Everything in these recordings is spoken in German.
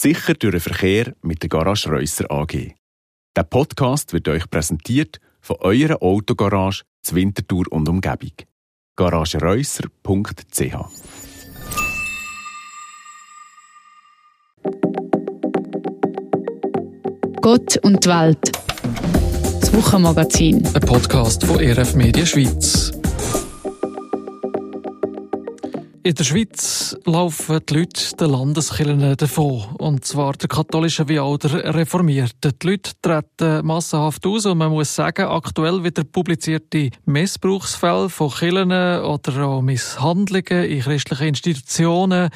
Sicher durch den Verkehr mit der Garage Reusser AG. Der Podcast wird euch präsentiert von eurer Autogarage zur Winterthur und Umgebung. garagereusser.ch Gott und die Welt. Das Wochenmagazin. Ein Podcast von RF Media Schweiz. In der Schweiz laufen die Leute den Landeskirchen davon. Und zwar der katholische wie auch der reformierten. Die Leute treten massenhaft aus und man muss sagen, aktuell wieder publizierte Missbrauchsfälle von Kirchen oder auch Misshandlungen in christlichen Institutionen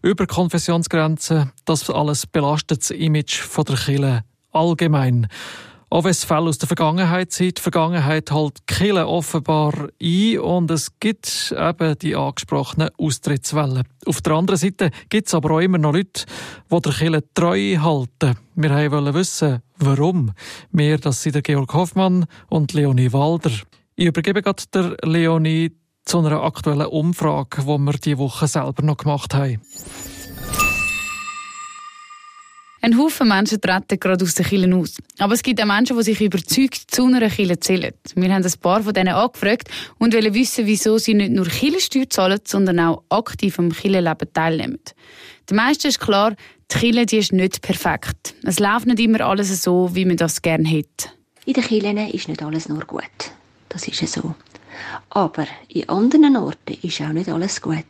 über Konfessionsgrenzen, das alles belastet das Image der Kirche allgemein. Auch wenn es Fälle aus der Vergangenheit sind, die Vergangenheit hält Kille offenbar ein und es gibt eben die angesprochenen Austrittswellen. Auf der anderen Seite gibt es aber auch immer noch Leute, die der Kille treu halten. Wir wollen wissen, warum. Wir, das sind der Georg Hoffmann und Leonie Walder. Ich übergebe gerade der Leonie zu einer aktuellen Umfrage, die wir diese Woche selber noch gemacht haben. Ein Haufen Menschen treten gerade aus den Kirchen aus. Aber es gibt auch Menschen, die sich überzeugt zu einer Kirche zählen. Wir haben ein paar von denen angefragt und wollen wissen, wieso sie nicht nur Kirchensteuer zahlen, sondern auch aktiv am Kirchenleben teilnehmen. Der meisten ist klar, die Kirche die ist nicht perfekt. Es läuft nicht immer alles so, wie man das gerne hätte. In den Kirchen ist nicht alles nur gut. Das ist ja so. Aber in anderen Orten ist auch nicht alles gut.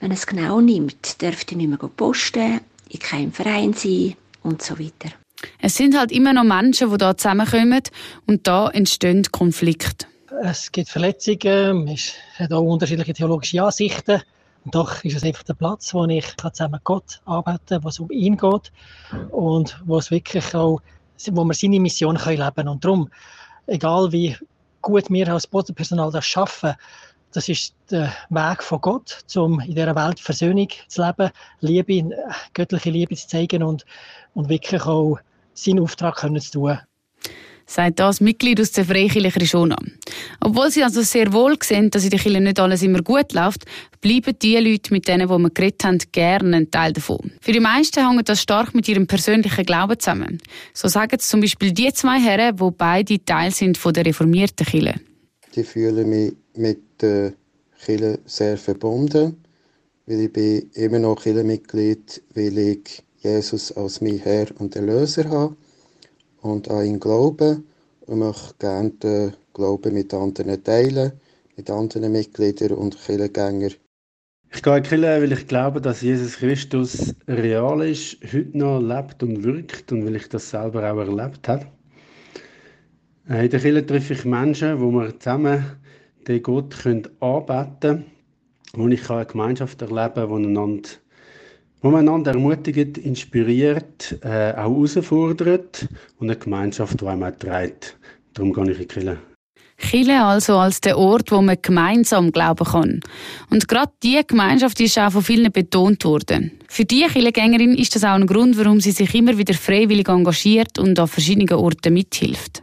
Wenn es genau nimmt, dürfte ich nicht mehr posten in keinem Verein sein und so weiter. Es sind halt immer noch Menschen, die da zusammenkommen und da entstehen Konflikte. Es gibt Verletzungen, es hat auch unterschiedliche theologische Ansichten. Und doch ist es einfach der Platz, wo ich zusammen mit Gott arbeiten kann, wo es um ihn geht und wo es wirklich auch, wo man seine Mission kann leben kann. Und darum, egal wie gut wir als Bodenpersonal das schaffen, das ist der Weg von Gott, um in dieser Welt Versöhnung zu leben, Liebe, göttliche Liebe zu zeigen und, und wirklich auch seinen Auftrag können zu tun. Sagt das Mitglied aus der Freikirche Rishona. Obwohl sie also sehr wohl sehen, dass in der Kirche nicht alles immer gut läuft, bleiben die Leute, mit denen wir geredet haben, gerne ein Teil davon. Für die meisten hängt das stark mit ihrem persönlichen Glauben zusammen. So sagen es zum Beispiel die zwei Herren, die beide Teil sind von der reformierten Kirche. Ich fühle mich mit der Kirche sehr verbunden, weil ich bin immer noch Kirchenmitglied, weil ich Jesus als mein Herr und Erlöser habe und an ihn glaube und möchte gerne den Glauben mit anderen teilen, mit anderen Mitgliedern und Kirchengängern. Ich gehe in die Kirche, weil ich glaube, dass Jesus Christus real ist, heute noch lebt und wirkt und weil ich das selber auch erlebt habe. In der Kirche treffe ich Menschen, wo wir zusammen den Gott können anbeten wo ich eine Gemeinschaft erleben wo einander wo man einander ermutigt, inspiriert, äh, auch herausfordert und eine Gemeinschaft, die einem trägt. Darum gehe ich in die Kirche. Kirche also als der Ort, wo man gemeinsam glauben kann. Und gerade diese Gemeinschaft ist auch von vielen betont worden. Für die Kirchengängerin ist das auch ein Grund, warum sie sich immer wieder freiwillig engagiert und an verschiedenen Orten mithilft.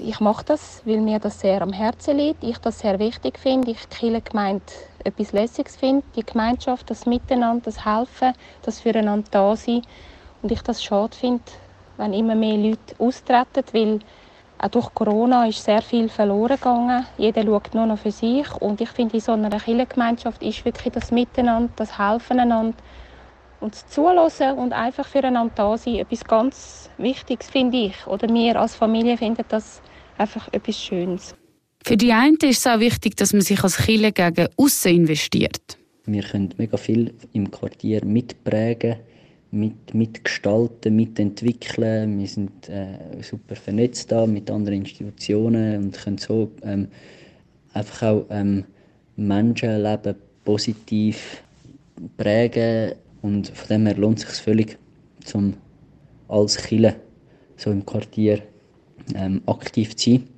Ich mache das, weil mir das sehr am Herzen liegt, ich das sehr wichtig finde, ich die Gemeinde etwas Lässiges finde, die Gemeinschaft, das Miteinander, das Helfen, das Füreinander da sein und ich das schade finde, wenn immer mehr Leute austreten, weil auch durch Corona ist sehr viel verloren gegangen. Jeder schaut nur noch für sich und ich finde, in so einer Kirchengemeinschaft ist wirklich das Miteinander, das Helfen einander und das Zuhören und einfach füreinander da sein etwas ganz Wichtiges, finde ich. Oder wir als Familie finden das einfach etwas Schönes. Für die einen ist es auch wichtig, dass man sich als Kirche gegen aussen investiert. Wir können mega viel im Quartier mitprägen, mit, mitgestalten, mitentwickeln. Wir sind äh, super vernetzt da mit anderen Institutionen und können so ähm, einfach auch ähm, Menschenleben positiv prägen. Und von dem her lohnt es sich völlig, zum als Kille so im Quartier ähm, aktiv zu sein.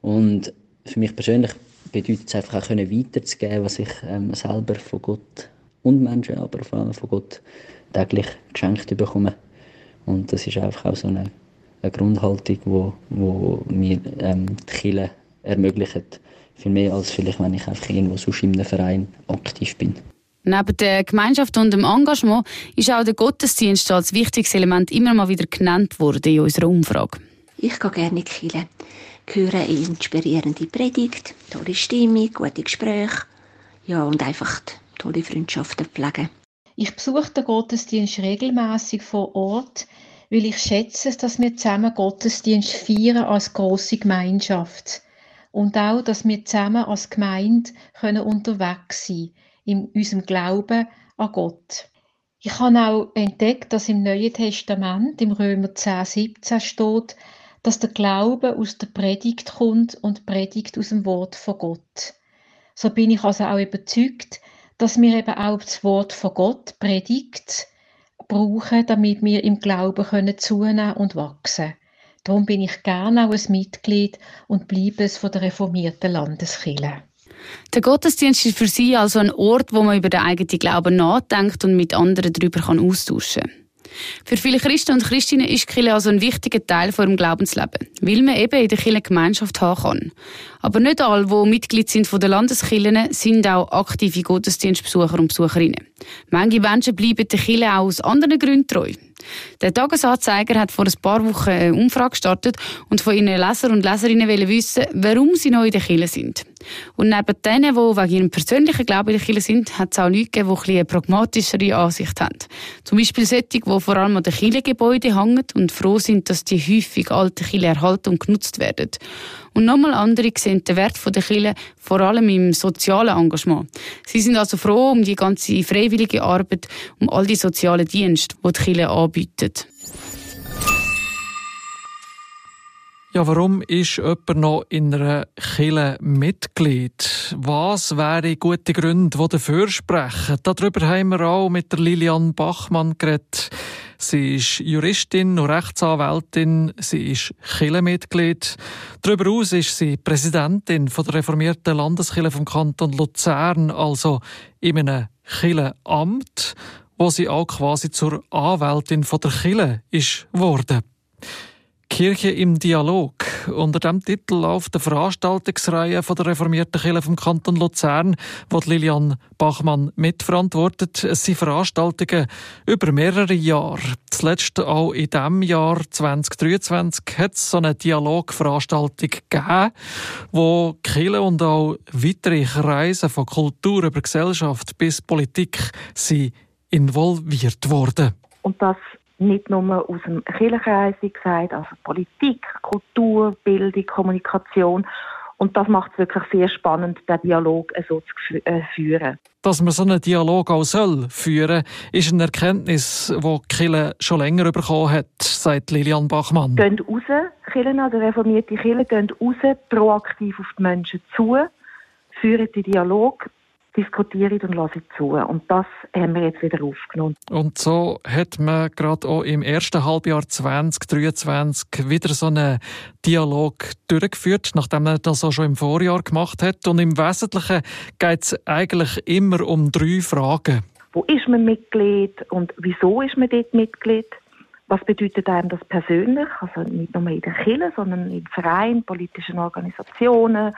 Und für mich persönlich bedeutet es einfach auch können weiterzugeben, was ich ähm, selber von Gott und Menschen, aber vor allem von Gott täglich geschenkt bekomme. Und das ist einfach auch so eine, eine Grundhaltung, wo, wo mir ähm, die Kirche ermöglicht. Viel mehr als vielleicht, wenn ich einfach irgendwo sonst in einem Verein aktiv bin. Neben der Gemeinschaft und dem Engagement ist auch der Gottesdienst als wichtiges Element immer mal wieder genannt worden in unserer Umfrage. Ich gehe gerne in die Kirche, höre eine inspirierende Predigt, tolle Stimmung, gute Gespräche ja, und einfach tolle Freundschaften pflegen. Ich besuche den Gottesdienst regelmäßig vor Ort, weil ich schätze, dass wir zusammen Gottesdienst feiern als große Gemeinschaft und auch, dass wir zusammen als Gemeinde können unterwegs sein in unserem Glauben an Gott. Ich habe auch entdeckt, dass im Neuen Testament, im Römer 10, 17 steht, dass der Glaube aus der Predigt kommt und Predigt aus dem Wort von Gott. So bin ich also auch überzeugt, dass wir eben auch das Wort von Gott, Predigt, brauchen, damit wir im Glauben können zunehmen und wachsen. Darum bin ich gerne auch ein Mitglied und bleibe es von der reformierten Landeskirche. Der Gottesdienst ist für Sie also ein Ort, wo man über den eigenen Glauben nachdenkt und mit anderen darüber austauschen kann. Für viele Christen und Christinnen ist Kirche also ein wichtiger Teil von ihrem Glaubensleben, weil man eben in der Kirche Gemeinschaft haben kann. Aber nicht alle, die Mitglied sind von der Landeskirchen, sind auch aktive Gottesdienstbesucher und Besucherinnen. Manche Menschen bleiben der Kirche auch aus anderen Gründen treu. Der Tagesanzeiger hat vor ein paar Wochen eine Umfrage gestartet und von ihren Leser und Leserinnen wissen, warum sie neu in der Kirche sind. Und neben denen, die wegen ihrem persönlichen Glauben in der Kirche sind, hat es auch Leute gegeben, die eine pragmatischere Ansicht haben. Zum Beispiel solche, die vor allem an den Kirchengebäuden hängen und froh sind, dass die häufig alte Kirche erhalten und genutzt werden. Und nochmal andere sehen den Wert der Kirche vor allem im sozialen Engagement. Sie sind also froh um die ganze freiwillige Arbeit, um all die sozialen Dienste, die die Kirche anbietet. Ja, warum ist jemand noch in einer Kille Mitglied? Was wären gute Gründe, die dafür sprechen? Darüber haben wir auch mit der Lilian Bachmann geredet. Sie ist Juristin und Rechtsanwältin. Sie ist Kirchenmitglied. Darüber hinaus ist sie Präsidentin der reformierten Landeskirche vom Kanton Luzern, also in einem Kirchenamt, wo sie auch quasi zur Anwältin der Kirche ist worden. Kirche im Dialog. Unter dem Titel läuft eine Veranstaltungsreihe von der reformierten Kirche vom Kanton Luzern, wo Lilian Bachmann mitverantwortet. Es sind Veranstaltungen über mehrere Jahre. Zuletzt auch in diesem Jahr 2023 hat es so eine Dialogveranstaltung gegeben, wo Kirche und auch weitere Kreise von Kultur über Gesellschaft bis Politik sind involviert worden. Und das nicht nur aus dem Kirchenkreis, wie gesagt, also Politik, Kultur, Bildung, Kommunikation. Und das macht es wirklich sehr spannend, den Dialog so zu äh, führen. Dass man so einen Dialog auch soll führen, ist eine Erkenntnis, die Kille schon länger bekommen hat, sagt Lilian Bachmann. Gehen raus, Kirchen, also reformierte Kirchen, gehen raus, proaktiv auf die Menschen zu, führen den Dialog, diskutieren und lassen zu. Und das haben wir jetzt wieder aufgenommen. Und so hat man gerade auch im ersten Halbjahr 2023 wieder so einen Dialog durchgeführt, nachdem man das auch schon im Vorjahr gemacht hat. Und im Wesentlichen geht es eigentlich immer um drei Fragen. Wo ist man Mitglied und wieso ist man dort Mitglied? Was bedeutet einem das persönlich? Also nicht nur in der Kirche, sondern in Vereinen, politischen Organisationen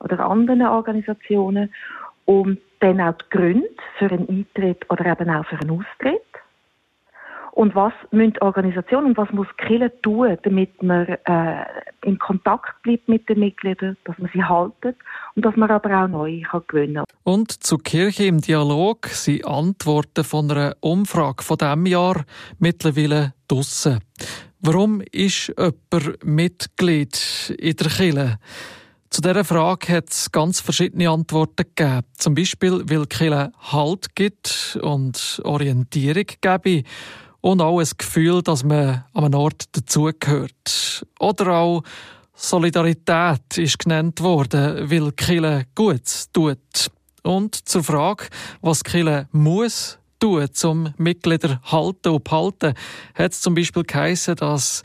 oder anderen Organisationen und dann auch die Gründe für einen Eintritt oder eben auch für einen Austritt. Und was müssen Organisationen und was muss Kirche tun, damit man äh, in Kontakt bleibt mit den Mitgliedern, dass man sie haltet und dass man aber auch neue kann gewinnen kann. Und zur Kirche im Dialog sind Antworten von einer Umfrage von diesem Jahr mittlerweile draussen. Warum ist jemand Mitglied in der Kirche? Zu dieser Frage hat es ganz verschiedene Antworten gegeben. Zum Beispiel, weil Kirche Halt gibt und Orientierung gebe und auch ein Gefühl, dass man an einem Ort dazugehört. Oder auch Solidarität ist genannt worden, weil Kirche Gutes tut. Und zur Frage, was Kirche muss tun, um Mitglieder halten und behalten, hat es zum Beispiel geheissen, dass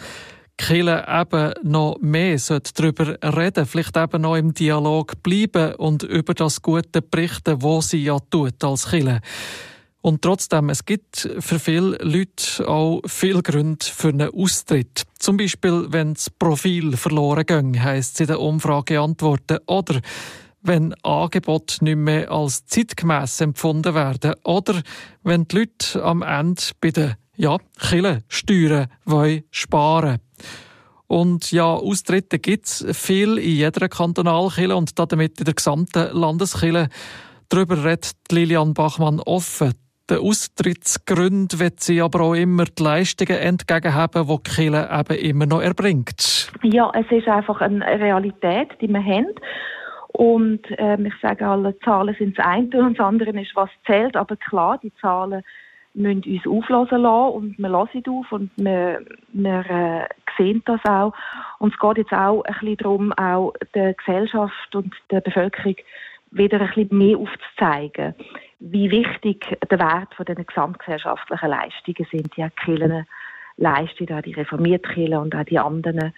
Kille eben noch mehr darüber reden vielleicht eben noch im Dialog bleiben und über das Gute berichten, was sie ja tut als Kille. Und trotzdem, es gibt für viele Leute auch viele Gründe für einen Austritt. Zum Beispiel, wenn das Profil verloren geht, heisst es in der Umfrage antworten. Oder wenn Angebote nicht mehr als zeitgemäß empfunden werden oder wenn die Leute am Ende bei den ja, Kirchensteuern wollen sparen und ja, Austritte gibt es viel in jeder Kantonalkille und damit in der gesamten Landeskille. Darüber redet Lilian Bachmann offen. Den Austrittsgründen wird sie aber auch immer die Leistungen entgegenhaben, die die Kirche eben immer noch erbringt. Ja, es ist einfach eine Realität, die wir haben. Und ähm, ich sage alle, Zahlen sind das eine und das andere ist, was zählt. Aber klar, die Zahlen müssen uns auflösen lassen und wir lassen auf und wir, wir äh, sehen das auch. Und es geht jetzt auch ein bisschen darum, auch der Gesellschaft und der Bevölkerung wieder ein bisschen mehr aufzuzeigen, wie wichtig der Wert von den gesamtgesellschaftlichen Leistungen sind, die auch die Kirchen leisten, auch die reformierte Kirche und auch die anderen.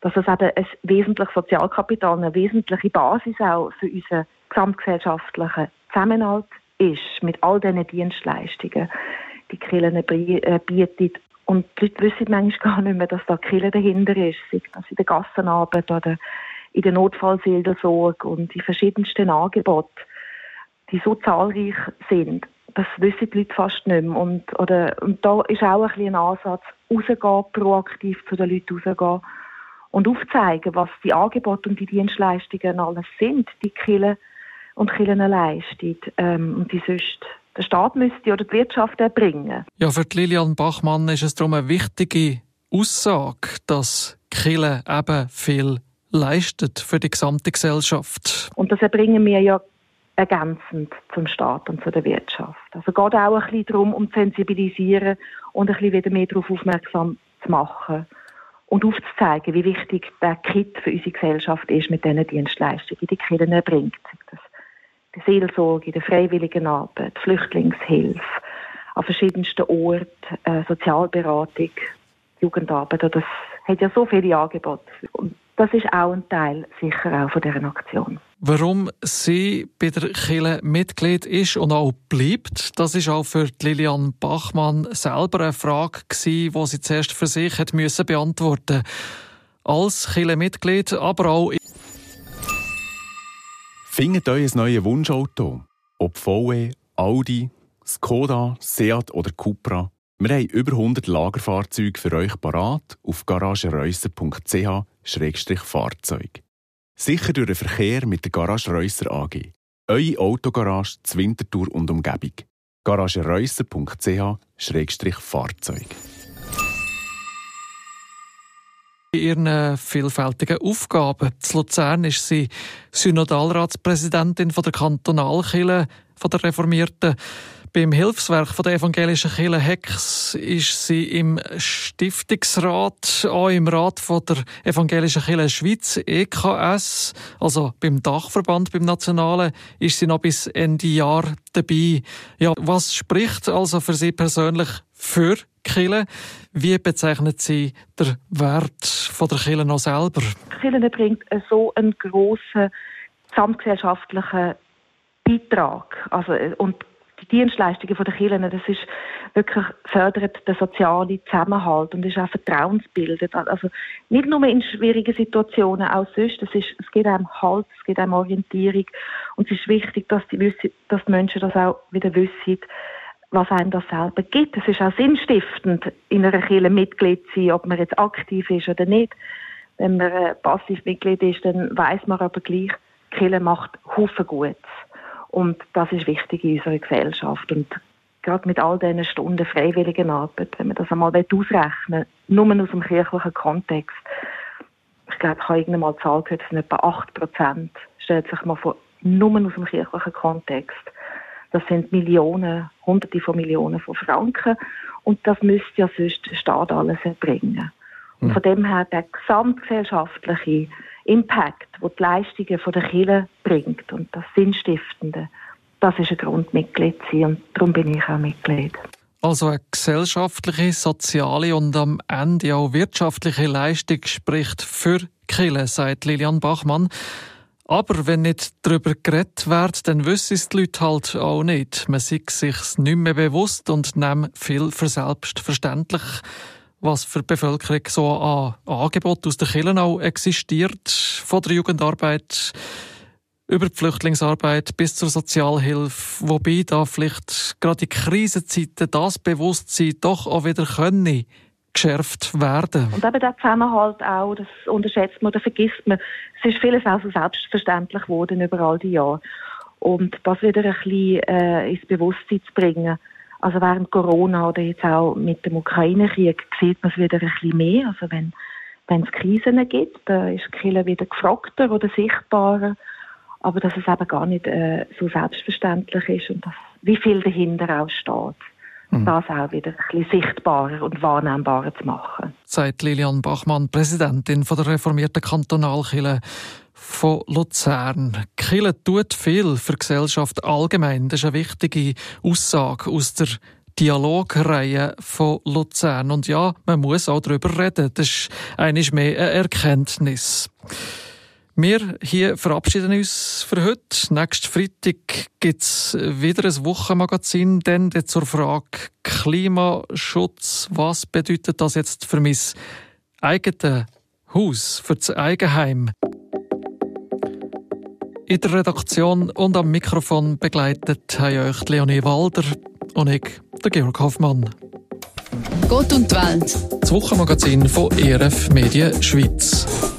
Dass es eben ein wesentliches Sozialkapital, eine wesentliche Basis auch für unseren gesamtgesellschaftlichen Zusammenhalt ist, mit all diesen Dienstleistungen, die Kirchen äh, bietet. Und die Leute wissen manchmal gar nicht mehr, dass da Kirche dahinter ist, sei das in der Gassenarbeit oder in der Notfallseelsorge und in verschiedensten Angeboten, die so zahlreich sind. Das wissen die Leute fast nicht mehr. Und, oder, und da ist auch ein, ein Ansatz, rausgehen, proaktiv zu den Leuten rausgehen und aufzeigen, was die Angebote und die Dienstleistungen alles sind, die Kirche und Kirchen leistet ähm, und die sonst der Staat müsste oder die Wirtschaft erbringen. Ja, für Lilian Bachmann ist es darum eine wichtige Aussage, dass Kirche eben viel leistet für die gesamte Gesellschaft. Und das erbringen wir ja ergänzend zum Staat und zu der Wirtschaft. Also es geht auch ein bisschen darum, um zu sensibilisieren und ein bisschen wieder mehr darauf aufmerksam zu machen und aufzuzeigen, wie wichtig der Kit für unsere Gesellschaft ist mit diesen Dienstleistungen, die die Kirche erbringt. Das die Seelsorge, die freiwilligen Arbeit, Flüchtlingshilfe, an verschiedensten Orten, äh, Sozialberatung, Jugendarbeit. Das hat ja so viele Angebote. Und das ist auch ein Teil sicher auch von dieser Aktion. Warum sie bei der Kille Mitglied ist und auch bleibt, das ist auch für Lilian Bachmann selber eine Frage gewesen, die sie zuerst für sich hat müssen beantworten. Als Kille Mitglied, aber auch Findet euer neues Wunschauto. Ob VW, Audi, Skoda, Seat oder Cupra. Wir haben über 100 Lagerfahrzeuge für euch parat auf garagereusser.ch-fahrzeug. Sicher durch den Verkehr mit der Garage Reusser AG. Eure Autogarage Zwintertour und Umgebung. garagereusser.ch-fahrzeug ihren vielfältigen Aufgaben. In Luzern ist sie Synodalratspräsidentin der Kantonalkirche der Reformierten. Beim Hilfswerk der evangelischen Kirche Hex ist sie im Stiftungsrat, auch im Rat der evangelischen Kirche Schweiz EKS, also beim Dachverband, beim Nationalen, ist sie noch bis Ende Jahr dabei. Ja, was spricht also für Sie persönlich für Kirche? Wie bezeichnet Sie den Wert von der Kirche noch selber? Kirche bringt so einen grossen gesamtgesellschaftlichen Beitrag. Also, und die Dienstleistungen der Kirchen, das ist wirklich fördert den sozialen Zusammenhalt und ist auch vertrauensbildend. Also nicht nur in schwierigen Situationen, auch sonst. Es, ist, es geht einem Halt, es geht einem Orientierung und es ist wichtig, dass die, wissen, dass die Menschen das auch wieder wissen, was einem das selber gibt. Es ist auch sinnstiftend, in einer Kirche Mitglied zu sein, ob man jetzt aktiv ist oder nicht. Wenn man äh, passiv Mitglied ist, dann weiß man aber gleich, die Kirche macht Haufen Gutes. Und das ist wichtig in unserer Gesellschaft. Und gerade mit all diesen Stunden freiwilligen Arbeit, wenn man das einmal ausrechnen nur aus dem kirchlichen Kontext, ich glaube, ich habe irgendwann mal die Zahl gehört, es sind etwa 8 Prozent, stellt sich mal vor, nur aus dem kirchlichen Kontext. Das sind Millionen, Hunderte von Millionen von Franken. Und das müsste ja sonst der Staat alles erbringen. Und hm. von dem her der gesamtgesellschaftliche Impact, wo die Leistungen von der Kirche bringt und das Sinnstiftende, das ist ein Grund, Mitglied zu sein und darum bin ich auch Mitglied. Also eine gesellschaftliche, soziale und am Ende auch wirtschaftliche Leistung spricht für Kille, sagt Lilian Bachmann. Aber wenn nicht darüber geredet wird, dann wissen es die Leute halt auch nicht. Man sieht sich nicht mehr bewusst und nimmt viel für selbstverständlich was für die Bevölkerung so an Angebot aus der Kirche auch existiert von der Jugendarbeit über die Flüchtlingsarbeit bis zur Sozialhilfe, wobei da vielleicht gerade in Krisenzeiten das Bewusstsein doch auch wieder können geschärft werden. Und eben der Zusammenhalt auch, das unterschätzt man oder vergisst man. Es ist vieles auch so selbstverständlich geworden über all die Jahre. Und das wieder ein bisschen äh, ins Bewusstsein zu bringen. Also während Corona oder jetzt auch mit dem Ukraine-Krieg sieht man es wieder ein bisschen mehr. Also wenn wenn es Krisen gibt, da ist Killer wieder gefragter oder sichtbarer. Aber dass es eben gar nicht äh, so selbstverständlich ist und dass, wie viel dahinter auch steht. Mhm. Das auch wieder ein bisschen sichtbarer und wahrnehmbarer zu machen. Sagt Lilian Bachmann, Präsidentin von der reformierten Kantonalkille von Luzern. Kille tut viel für die Gesellschaft allgemein. Das ist eine wichtige Aussage aus der Dialogreihe von Luzern. Und ja, man muss auch darüber reden. Das ist eigentlich mehr eine Erkenntnis. Wir hier verabschieden uns für heute. Nächsten Freitag gibt es wieder ein Wochenmagazin, dann zur Frage Klimaschutz. Was bedeutet das jetzt für mein eigenes Haus, für das Eigenheim? In der Redaktion und am Mikrofon begleitet haben euch Leonie Walder und ich, der Georg Hoffmann. Gott und die Welt. Das Wochenmagazin von ERF Medien Schweiz.